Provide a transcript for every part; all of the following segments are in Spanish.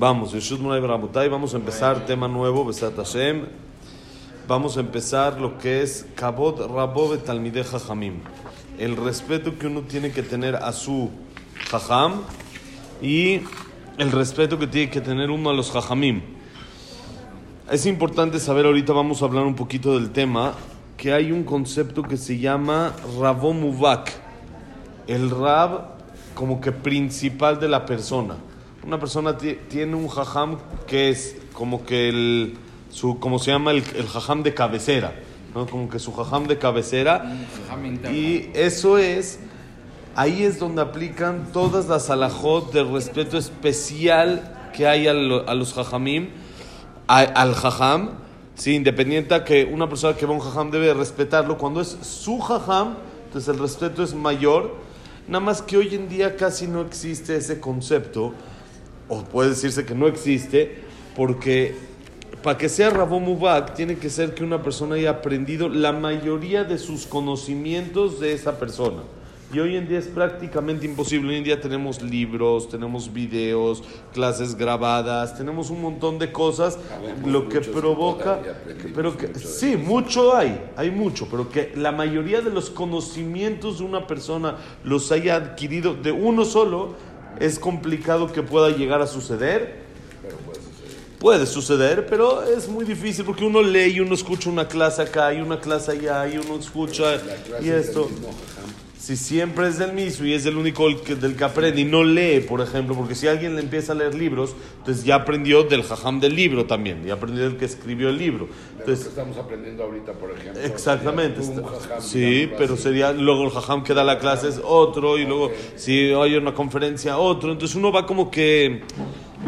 Vamos, vamos a empezar tema nuevo, Besat Hashem. Vamos a empezar lo que es Kabod Rabove Talmideh Jajamim. El respeto que uno tiene que tener a su Jajam y el respeto que tiene que tener uno a los Jajamim. Es importante saber, ahorita vamos a hablar un poquito del tema, que hay un concepto que se llama Rabomuvak. El Rab como que principal de la persona. Una persona ti- tiene un jajam que es como que el, su, como se llama el, el jajam de cabecera, ¿no? Como que su jajam de cabecera. Y eso es, ahí es donde aplican todas las alajot de respeto especial que hay a, lo- a los jajamim, a- al jajam, sí, independiente a que una persona que va a un jajam debe respetarlo. Cuando es su jajam, entonces el respeto es mayor. Nada más que hoy en día casi no existe ese concepto, o puede decirse que no existe, porque para que sea Rabón Mubak tiene que ser que una persona haya aprendido la mayoría de sus conocimientos de esa persona. Y hoy en día es prácticamente imposible. Hoy en día tenemos libros, tenemos videos, clases grabadas, tenemos un montón de cosas, Sabemos lo que provoca, pero que mucho sí, mucho hay, hay mucho, pero que la mayoría de los conocimientos de una persona los haya adquirido de uno solo, es complicado que pueda llegar a suceder. Pero puede suceder. Puede suceder, pero es muy difícil porque uno lee y uno escucha una clase acá y una clase allá y uno escucha La clase y es esto. mismo. Si siempre es del mismo y es el único del que aprende y no lee, por ejemplo, porque si alguien le empieza a leer libros, entonces ya aprendió del jajam del libro también, ya aprendió del que escribió el libro. De lo que Entonces, estamos aprendiendo ahorita, por ejemplo. Exactamente. está- jajam, sí, pero así. sería luego el jajam que da la clase es otro y luego si hay una conferencia otro. Entonces uno va como que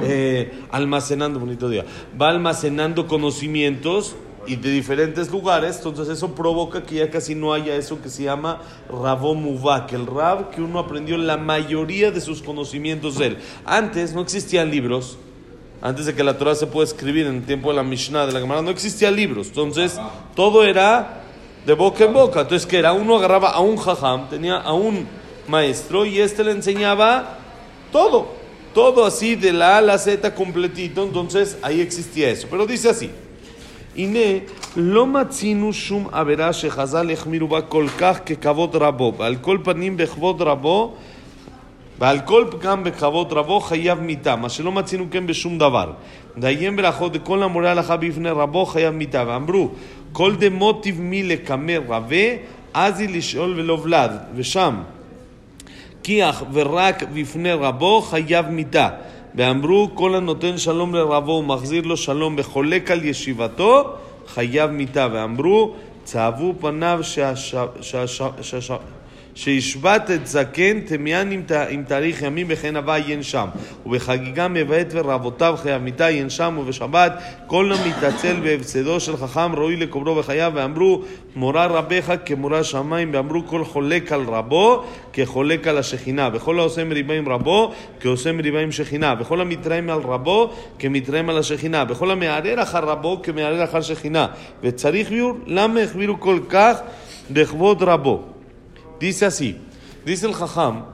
eh, almacenando, bonito día, va almacenando conocimientos y de diferentes lugares. Entonces eso provoca que ya casi no haya eso que se llama Rabomuvak, el Rab que uno aprendió la mayoría de sus conocimientos de él. Antes no existían libros. Antes de que la Torah se pueda escribir en el tiempo de la Mishnah, de la Gemara, no existían libros. Entonces, todo era de boca en boca. Entonces, que era? Uno agarraba a un jajam, tenía a un maestro y este le enseñaba todo. Todo así, de la A a la Z completito. Entonces, ahí existía eso. Pero dice así. הנה, לא מצינו שום עבירה שחז"ל החמירו בה כל כך ככבוד רבו, ועל כל פנים בכבוד רבו ועל כל פגם בכבוד רבו חייב מיתה, מה שלא מצינו כן בשום דבר. דיים ברכות דכל המורה הלכה בפני רבו חייב מיתה. ואמרו, כל דמוטיב מי לקמא רבה, אז היא לשאול ולא ולד. ושם, כי אך ורק בפני רבו חייב מיתה. ואמרו, כל הנותן שלום לרבו ומחזיר לו שלום וחולק על ישיבתו, חייב מיתה. ואמרו, צהבו פניו שהש- שהש- שהש- שהשבת את זקן תמיין עם, ת- עם תאריך ימים וכן הווה עיין שם ובחגיגה מבעת ורבותיו חייב מיתה עיין שם ובשבת כל המתעצל בהפסדו של חכם ראוי לקוברו בחייו ואמרו מורה רבך כמורה שמיים ואמרו כל חולק על רבו כחולק על השכינה וכל העושה מריבה עם רבו כעושה מריבה עם שכינה וכל המתרעם על רבו כמתרעם על השכינה וכל המערער אחר רבו כמערער אחר שכינה וצריך ביור למה החבירו כל כך לכבוד רבו Dice así, dice el Jajam,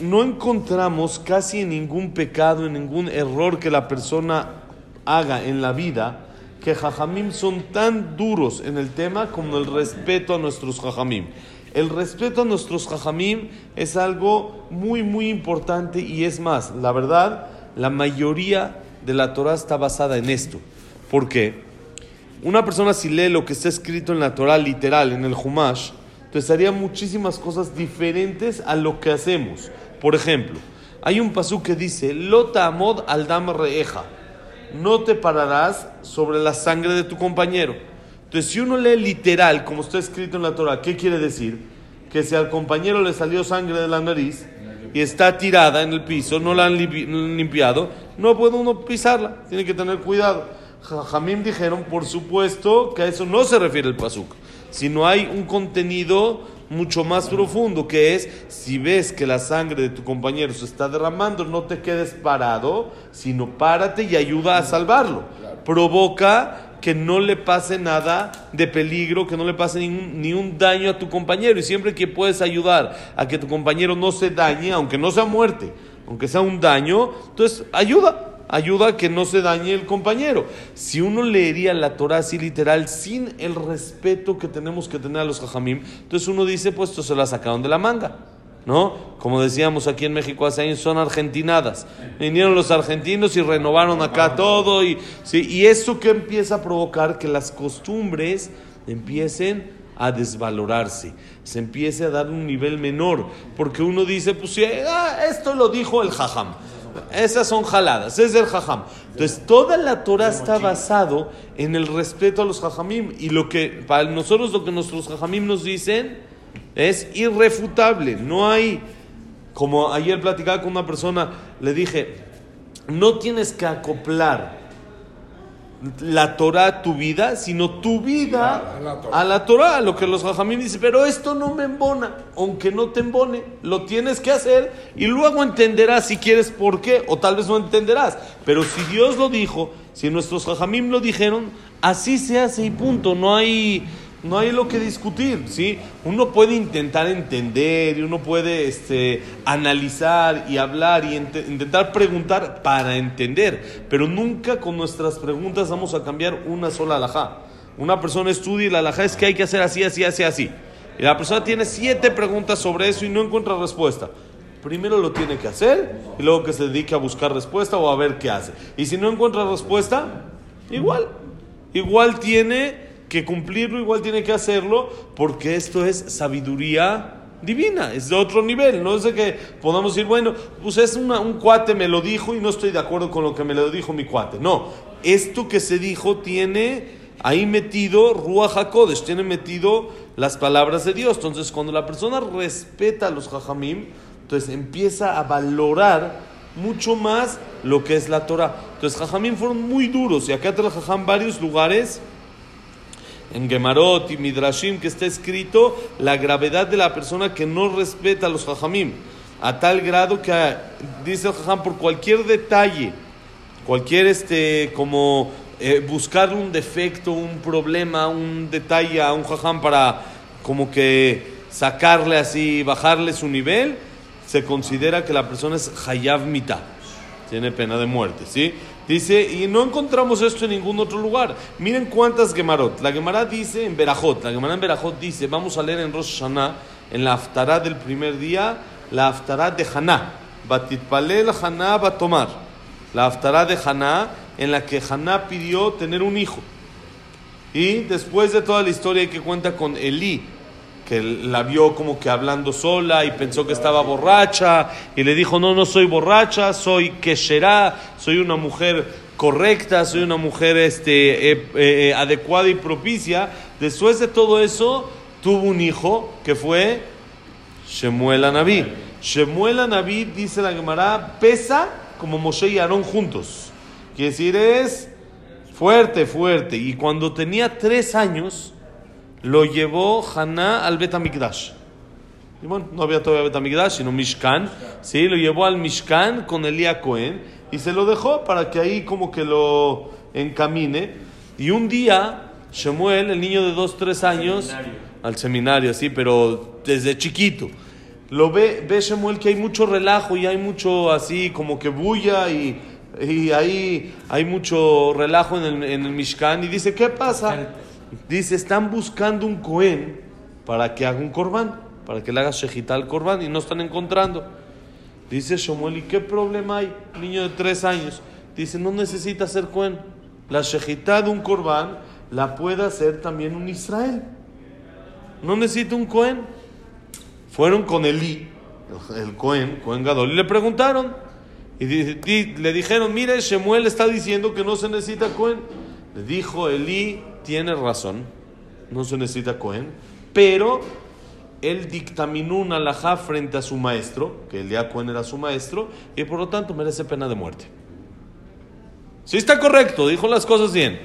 no encontramos casi en ningún pecado, en ningún error que la persona haga en la vida, que Jajamim son tan duros en el tema como el respeto a nuestros Jajamim. El respeto a nuestros Jajamim es algo muy, muy importante y es más, la verdad, la mayoría de la Torah está basada en esto. ¿Por qué? Una persona si lee lo que está escrito en la Torah literal, en el Humash, entonces haría muchísimas cosas diferentes a lo que hacemos. Por ejemplo, hay un pasú que dice, Lota amod al dam reeja, no te pararás sobre la sangre de tu compañero. Entonces, si uno lee literal, como está escrito en la Torah, ¿qué quiere decir? Que si al compañero le salió sangre de la nariz y está tirada en el piso, no la han limpi- limpiado, no puede uno pisarla, tiene que tener cuidado. Jamim dijeron, por supuesto, que a eso no se refiere el pasuk, sino hay un contenido mucho más profundo, que es, si ves que la sangre de tu compañero se está derramando, no te quedes parado, sino párate y ayuda a salvarlo. Provoca que no le pase nada de peligro, que no le pase ningún, ni un daño a tu compañero. Y siempre que puedes ayudar a que tu compañero no se dañe, aunque no sea muerte, aunque sea un daño, entonces ayuda, ayuda a que no se dañe el compañero. Si uno leería la Torah así literal, sin el respeto que tenemos que tener a los jajamim, entonces uno dice, pues esto se la sacaron de la manga. ¿No? Como decíamos aquí en México hace años, son argentinadas. Vinieron los argentinos y renovaron acá todo. Y, ¿sí? y eso que empieza a provocar que las costumbres empiecen a desvalorarse, se empiece a dar un nivel menor, porque uno dice, pues ah, esto lo dijo el jajam. Esas son jaladas, es el jajam. Entonces, toda la Torah está basado en el respeto a los jajamim. Y lo que, para nosotros, lo que nuestros jajamim nos dicen es irrefutable. No hay, como ayer platicaba con una persona, le dije, no tienes que acoplar la Torah a tu vida, sino tu vida A la Torah. a la Torah, a lo que los jajamim dicen, pero esto no me embona, aunque no te embone, lo tienes que hacer y luego entenderás si quieres por qué, o tal vez no entenderás, pero si Dios lo dijo, si nuestros jajamim lo dijeron, así se hace y punto, no hay, no hay lo que discutir, ¿sí? Uno puede intentar entender y uno puede este, analizar y hablar y intentar preguntar para entender, pero nunca con nuestras preguntas vamos a cambiar una sola alajá. Una persona estudia y la alajá es que hay que hacer así, así, así, así. Y la persona tiene siete preguntas sobre eso y no encuentra respuesta. Primero lo tiene que hacer y luego que se dedique a buscar respuesta o a ver qué hace. Y si no encuentra respuesta, igual. Igual tiene que cumplirlo, igual tiene que hacerlo, porque esto es sabiduría divina, es de otro nivel. No es de que podamos decir, bueno, pues es una- un cuate me lo dijo y no estoy de acuerdo con lo que me lo dijo mi cuate. No, esto que se dijo tiene ahí metido Ruach HaKodesh, tiene metido las palabras de Dios. Entonces, cuando la persona respeta a los Jajamim, entonces empieza a valorar mucho más lo que es la Torah. Entonces, Jajamim fueron muy duros y acá trabajan varios lugares en Gemarot y Midrashim que está escrito la gravedad de la persona que no respeta a los Jajamim. A tal grado que ah, dice el Jajam por cualquier detalle, cualquier este como eh, buscarle un defecto, un problema, un detalle a un jajam para como que sacarle así, bajarle su nivel, se considera que la persona es hayav mitad, tiene pena de muerte, ¿sí? Dice, y no encontramos esto en ningún otro lugar. Miren cuántas Gemarot. La Gemara dice en Berajot, la Gemara en Berajot dice, vamos a leer en Rosh Hashanah, en la Haftarah del primer día, la Haftarah de Haná. Batitpalel Haná Batomar. La Haftarah de Haná, en la que Haná pidió tener un hijo. Y después de toda la historia que cuenta con Elí, que la vio como que hablando sola y pensó que estaba borracha y le dijo, no, no soy borracha, soy Kesherá, soy una mujer correcta, soy una mujer este, eh, eh, adecuada y propicia. Después de todo eso, tuvo un hijo que fue Shemuel Anabí. Shemuel Anabí, dice la Gemara, pesa como Moshe y Aarón juntos. Quiere decir, es fuerte, fuerte. Y cuando tenía tres años, lo llevó Haná al Betamigdash. Y bueno, no había todavía Betamigdash, sino Mishkan. Sí, lo llevó al Mishkan con Elías Cohen y se lo dejó para que ahí como que lo encamine. Y un día, Shemuel, el niño de dos, tres años, al seminario, sí, pero desde chiquito. Lo ve, ve Shemuel que hay mucho relajo y hay mucho así como que bulla y, y ahí hay mucho relajo en el, en el Mishkan y dice, ¿qué pasa? Dice, están buscando un Cohen para que haga un corbán, para que le haga shejitá al corbán y no están encontrando. Dice Shemuel, ¿y qué problema hay? Niño de tres años. Dice, no necesita ser Cohen. La shejitá de un corbán la puede hacer también un Israel. No necesita un Cohen. Fueron con Elí, el, Cohen, Cohen Gadol, y le preguntaron. Y le dijeron, mire, Shemuel está diciendo que no se necesita Cohen. Le dijo, Elí tiene razón, no se necesita Cohen, pero él dictaminó una alajá frente a su maestro, que Elías Cohen era su maestro, y por lo tanto merece pena de muerte. Sí está correcto, dijo las cosas bien,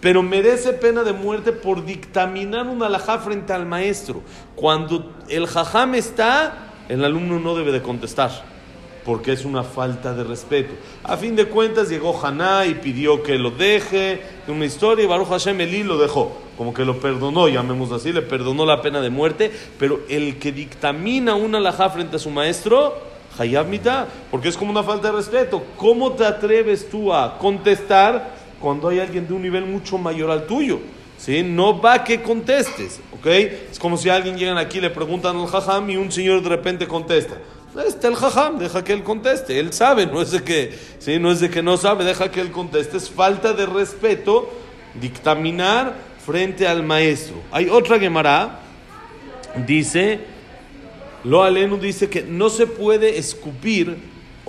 pero merece pena de muerte por dictaminar una alajá frente al maestro. Cuando el jajam está, el alumno no debe de contestar, porque es una falta de respeto. A fin de cuentas llegó Haná y pidió que lo deje, una historia, y Baruch Hashem Elí lo dejó, como que lo perdonó, llamémoslo así, le perdonó la pena de muerte, pero el que dictamina una alajá frente a su maestro, Hayab mitad, porque es como una falta de respeto. ¿Cómo te atreves tú a contestar cuando hay alguien de un nivel mucho mayor al tuyo? ¿Sí? No va que contestes, ¿ok? Es como si alguien llega aquí y le preguntan al jajam y un señor de repente contesta. Está el jajam, deja que él conteste. Él sabe, no es de que, ¿sí? no, es de que no sabe, deja que él conteste. Es falta de respeto dictaminar frente al maestro. Hay otra Gemara, dice, lo alenu dice que no se puede escupir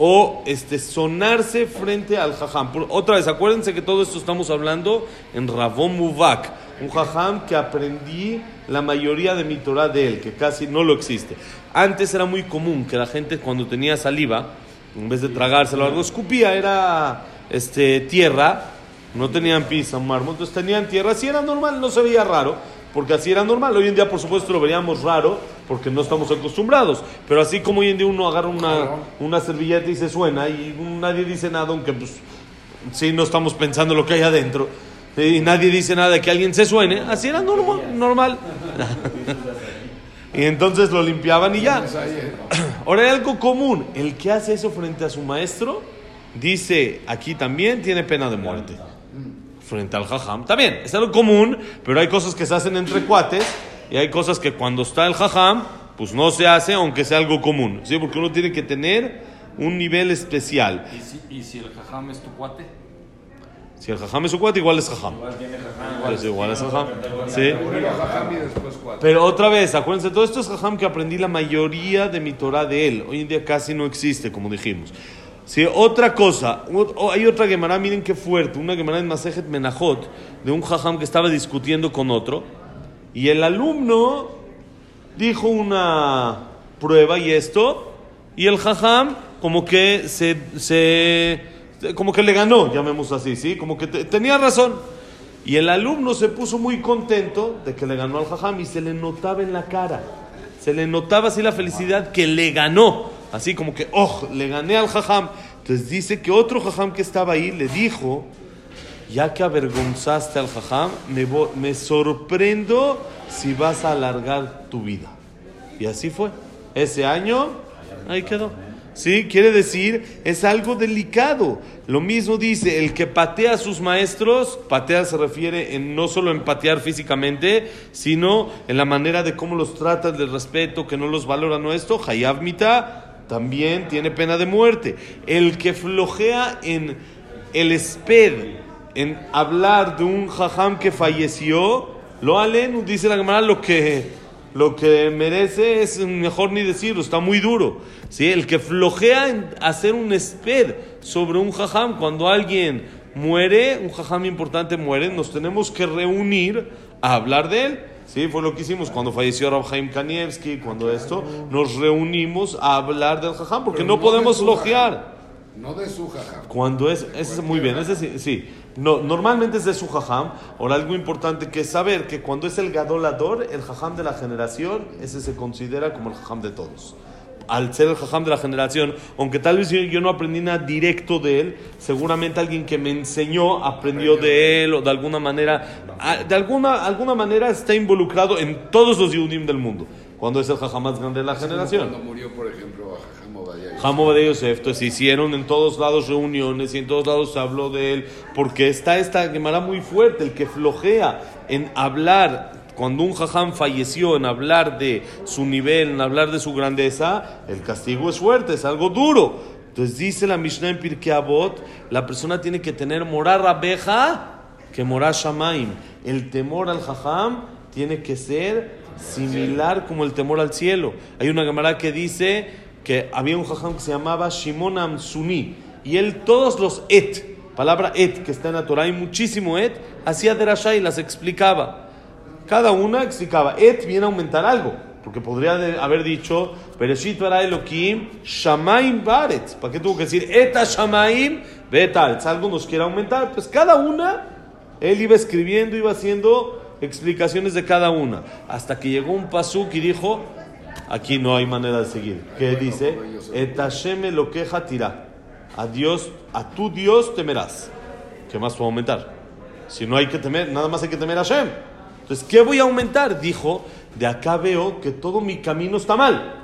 o este, sonarse frente al jajam. Otra vez, acuérdense que todo esto estamos hablando en Rabón Muvak, un jajam que aprendí la mayoría de mi Torah de él, que casi no lo existe. Antes era muy común que la gente cuando tenía saliva, en vez de tragárselo algo, escupía, era este, tierra, no tenían pizza, mármol, entonces tenían tierra, así era normal, no se veía raro, porque así era normal. Hoy en día, por supuesto, lo veríamos raro, porque no estamos acostumbrados, pero así como hoy en día uno agarra una, una servilleta y se suena, y nadie dice nada, aunque pues sí no estamos pensando lo que hay adentro, y nadie dice nada de que alguien se suene, así era normal. normal. y entonces lo limpiaban y ya. Ahora hay algo común, el que hace eso frente a su maestro, dice aquí también tiene pena de muerte. Frente al jajam, también, es algo común, pero hay cosas que se hacen entre cuates y hay cosas que cuando está el jajam, pues no se hace aunque sea algo común, ¿sí? Porque uno tiene que tener un nivel especial. ¿Y si, y si el jajam es tu cuate? Si el jajam es su cuate, igual es jajam. Pues igual es jajam. ¿Sí? Primero jajam y después cuatro. Pero otra vez, acuérdense, todo esto es jajam que aprendí la mayoría de mi Torah de él. Hoy en día casi no existe, como dijimos. Sí, otra cosa, hay otra Gemara, miren qué fuerte, una Gemara en Masejet Menajot, de un jajam que estaba discutiendo con otro, y el alumno dijo una prueba y esto, y el jajam como que se, se como que le ganó, llamemos así, ¿sí? Como que te- tenía razón. Y el alumno se puso muy contento de que le ganó al jajam y se le notaba en la cara. Se le notaba así la felicidad que le ganó. Así como que, oh, le gané al jajam. Entonces dice que otro jajam que estaba ahí le dijo, ya que avergonzaste al jajam, me, sorprendo si vas a alargar tu vida. Y así fue. Ese año, ahí quedó. Sí, quiere decir, es algo delicado. Lo mismo dice, el que patea a sus maestros, patea se refiere en no solo en patear físicamente, sino en la manera de cómo los trata, del respeto, que no los valora, no esto, Hayab Mita, también tiene pena de muerte. El que flojea en el esped, en hablar de un jajam que falleció, lo alen, dice la Gemara, lo que, lo que merece es mejor ni decirlo, está muy duro. ¿sí? El que flojea en hacer un esped sobre un jajam, cuando alguien muere, un jajam importante muere, nos tenemos que reunir a hablar de él. Sí, fue lo que hicimos cuando falleció Rab Haim Kanievski, cuando esto, nos reunimos a hablar del jajam, porque Pero no podemos flojear. No de su jajam. Cuando es, es muy bien, ese sí, sí. No, normalmente es de su jajam. Ahora algo importante que es saber que cuando es el gadolador, el jajam de la generación, ese se considera como el jajam de todos. Al ser el jajam de la generación, aunque tal vez yo, yo no aprendí nada directo de él, seguramente alguien que me enseñó aprendió de él o de alguna manera, de alguna, alguna manera está involucrado en todos los Yudim del mundo. Cuando es el jajam más grande de la generación. Cuando murió, por ejemplo, a Jajam Obadiah. Jamo de Yosef, entonces hicieron en todos lados reuniones y en todos lados se habló de él, porque está esta Gemara muy fuerte, el que flojea en hablar, cuando un jajam falleció, en hablar de su nivel, en hablar de su grandeza, el castigo es fuerte, es algo duro. Entonces dice la Mishnah en Pirkei Avot, la persona tiene que tener morar abeja que morar shamaim. El temor al jajam tiene que ser similar como el temor al cielo. Hay una Gemara que dice que había un jajam que se llamaba Shimon Amsuni y él todos los et, palabra et que está en la Torah, hay muchísimo et, hacía derashá y las explicaba. Cada una explicaba, et viene a aumentar algo, porque podría haber dicho, Bereshit bara Elohim, Shamaim baret. ¿Para qué tuvo que decir, eta Shamaim, betaretz? Algo nos quiere aumentar. Pues cada una, él iba escribiendo, iba haciendo explicaciones de cada una, hasta que llegó un pasuk y dijo, aquí no hay manera de seguir. ¿Qué dice? Et Hashem lo queja tira. A Dios, a tu Dios temerás. ¿Qué más puedo aumentar? Si no hay que temer, nada más hay que temer a Hashem. Entonces, ¿qué voy a aumentar? Dijo, de acá veo que todo mi camino está mal.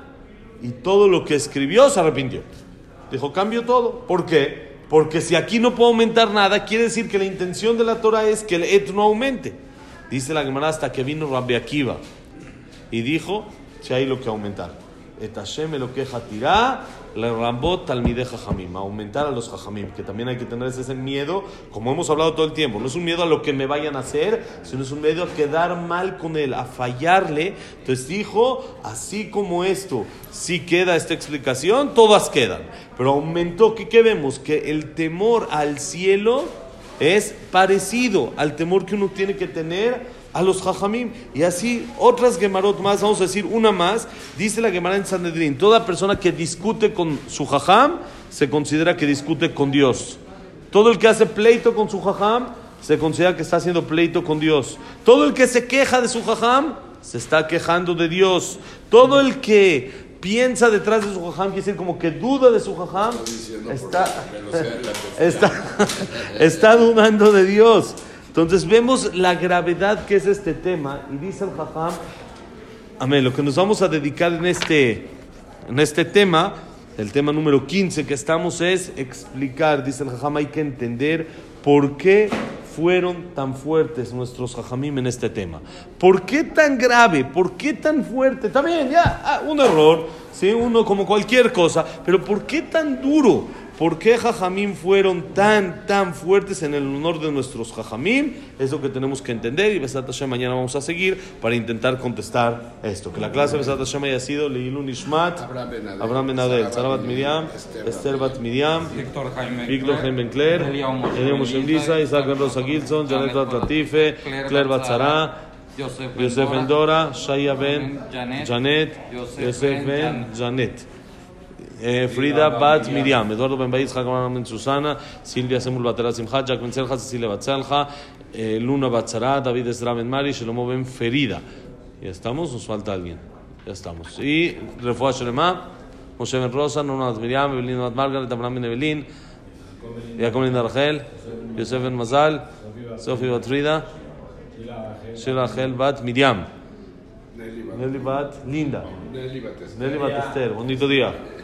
y todo lo que escribió se arrepintió. Dijo, cambio todo. ¿Por qué? Porque si aquí no puedo aumentar nada, quiere decir que la intención de la Torah es que el et no aumente. Dice la Gemara hasta que vino Rabbi Akiva y dijo, si hay lo que aumentar. Et Hashem lo que tirá, le rambot talmide jajamim, aumentar a los jajamim, que también hay que tener ese miedo, como hemos hablado todo el tiempo, no es un miedo a lo que me vayan a hacer, sino es un miedo a quedar mal con él, a fallarle. Entonces dijo, así como esto, si queda esta explicación, todas quedan. Pero aumentó, ¿qué, qué vemos? Que el temor al cielo es parecido al temor que uno tiene que tener a los jajamim. Y así otras gemarot más, vamos a decir una más, dice la gemara en Sanedrín, toda persona que discute con su jajam se considera que discute con Dios. Todo el que hace pleito con su jajam se considera que está haciendo pleito con Dios. Todo el que se queja de su jajam se está quejando de Dios. Todo el que piensa detrás de su jajam, quiere decir como que duda de su jajam, está, está, está dudando de Dios. Entonces vemos la gravedad que es este tema y dice el jajam, amén, lo que nos vamos a dedicar en este, en este tema, el tema número 15 que estamos es explicar, dice el jajam, hay que entender por qué fueron tan fuertes nuestros jajamim en este tema. ¿Por qué tan grave? ¿Por qué tan fuerte? Está bien, ya, ah, un error, ¿sí? uno como cualquier cosa, pero ¿por qué tan duro? ¿Por qué jajamim fueron tan, tan fuertes en el honor de nuestros jajamim? Es lo que tenemos que entender y Besat Hashem mañana vamos a seguir para intentar contestar esto. Que la clase de Besat Hashem haya sido Leilun Ishmat, Abraham Ben Adel, Sarabat Miriam, Esther Bat Miriam, Víctor Jaime Bencler, Eliam Moshe Lisa, Isaac Ben Rosa Gilson, Janet Bat Latife, Claire Batzara, Yosef Ben Dora, Shaya Ben Janet, Yosef Ben Janet. Eh, Frida Bat Miriam, Eduardo Ben Baiz, Jacob Ben Susana, Silvia Semul Batera Simcha, Jack Ben Selja, Cecilia Batzelja, eh, Luna Batzara, David Ben Mari, Shelomo Ben Ferida. Ya estamos, nos falta alguien. Ya estamos. Y Refuah Shelema, Moshe Ben Rosa, Nuna Bat Miriam, Evelyn Bat Margaret, Abraham Ben Evelyn, Jacob Ben Rachel, Yosef Ben Mazal, Sofi Bat Frida, Sheila Rachel Bat Miriam. Nelly Bat Linda. Nelly Bat Esther. Bonito día.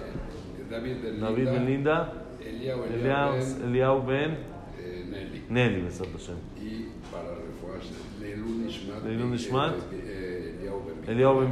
David Ben David Ben Linda, Eliau Eliau, Ben Eliau Ben eh, Nelly. Nelly, Besat Hashem. Y para refuerzo, Leilun Ishmat. Leilun Ishmat. eh, Eliau Ben Eliau Ben